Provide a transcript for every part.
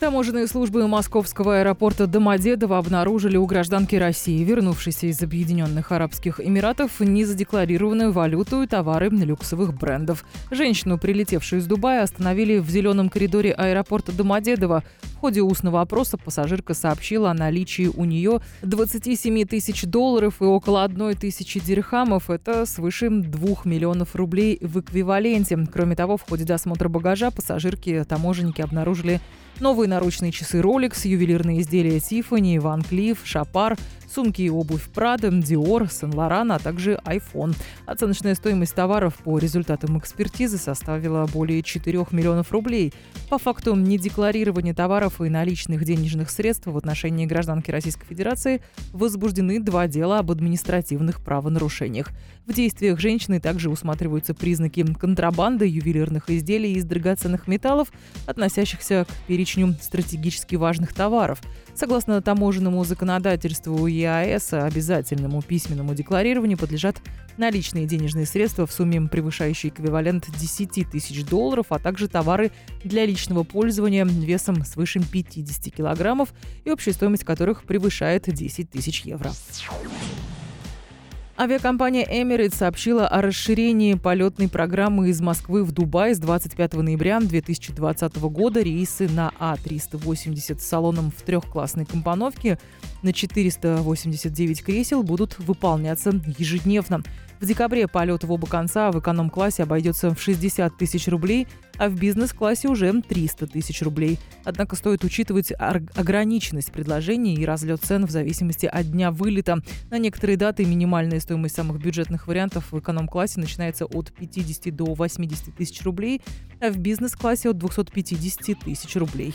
Таможенные службы московского аэропорта Домодедово обнаружили у гражданки России, вернувшейся из Объединенных Арабских Эмиратов, незадекларированную валюту и товары люксовых брендов. Женщину, прилетевшую из Дубая, остановили в зеленом коридоре аэропорта Домодедово. В ходе устного опроса пассажирка сообщила о наличии у нее 27 тысяч долларов и около 1 тысячи дирхамов. Это свыше 2 миллионов рублей в эквиваленте. Кроме того, в ходе досмотра багажа пассажирки таможенники обнаружили новые наручные часы Rolex, ювелирные изделия Tiffany, Van Cleef, Шапар, сумки и обувь Prada, Dior, Saint-Laurent, а также iPhone. Оценочная стоимость товаров по результатам экспертизы составила более 4 миллионов рублей. По факту недекларирования товаров и наличных денежных средств в отношении гражданки Российской Федерации возбуждены два дела об административных правонарушениях. В действиях женщины также усматриваются признаки контрабанды ювелирных изделий из драгоценных металлов, относящихся к перечню стратегически важных товаров. Согласно таможенному законодательству ЕАЭС, обязательному письменному декларированию подлежат наличные денежные средства в сумме, превышающие эквивалент 10 тысяч долларов, а также товары для личного пользования весом свыше 50 килограммов и общая стоимость которых превышает 10 тысяч евро. Авиакомпания Emirates сообщила о расширении полетной программы из Москвы в Дубай с 25 ноября 2020 года. Рейсы на А380 с салоном в трехклассной компоновке на 489 кресел будут выполняться ежедневно. В декабре полет в оба конца в эконом-классе обойдется в 60 тысяч рублей, а в бизнес-классе уже 300 тысяч рублей. Однако стоит учитывать ограниченность предложений и разлет цен в зависимости от дня вылета. На некоторые даты минимальная стоимость самых бюджетных вариантов в эконом-классе начинается от 50 до 80 тысяч рублей, а в бизнес-классе от 250 тысяч рублей.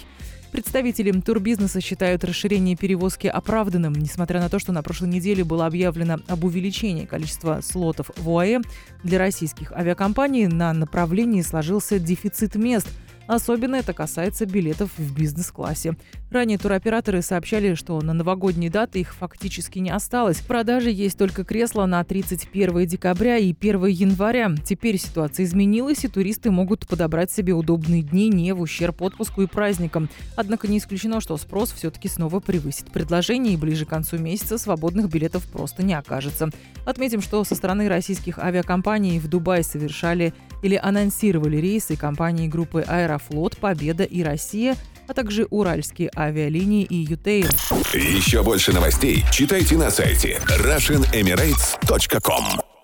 Представители турбизнеса считают расширение перевозки оправданным, несмотря на то, что на прошлой неделе было объявлено об увеличении количества слотов в ОАЭ. Для российских авиакомпаний на направлении сложился дефицит мест – Особенно это касается билетов в бизнес-классе. Ранее туроператоры сообщали, что на новогодние даты их фактически не осталось. В продаже есть только кресла на 31 декабря и 1 января. Теперь ситуация изменилась, и туристы могут подобрать себе удобные дни не в ущерб отпуску и праздникам. Однако не исключено, что спрос все-таки снова превысит предложение, и ближе к концу месяца свободных билетов просто не окажется. Отметим, что со стороны российских авиакомпаний в Дубай совершали или анонсировали рейсы компании группы «Аэрофлот», «Победа» и «Россия», а также уральские авиалинии и «Ютейр». Еще больше новостей читайте на сайте RussianEmirates.com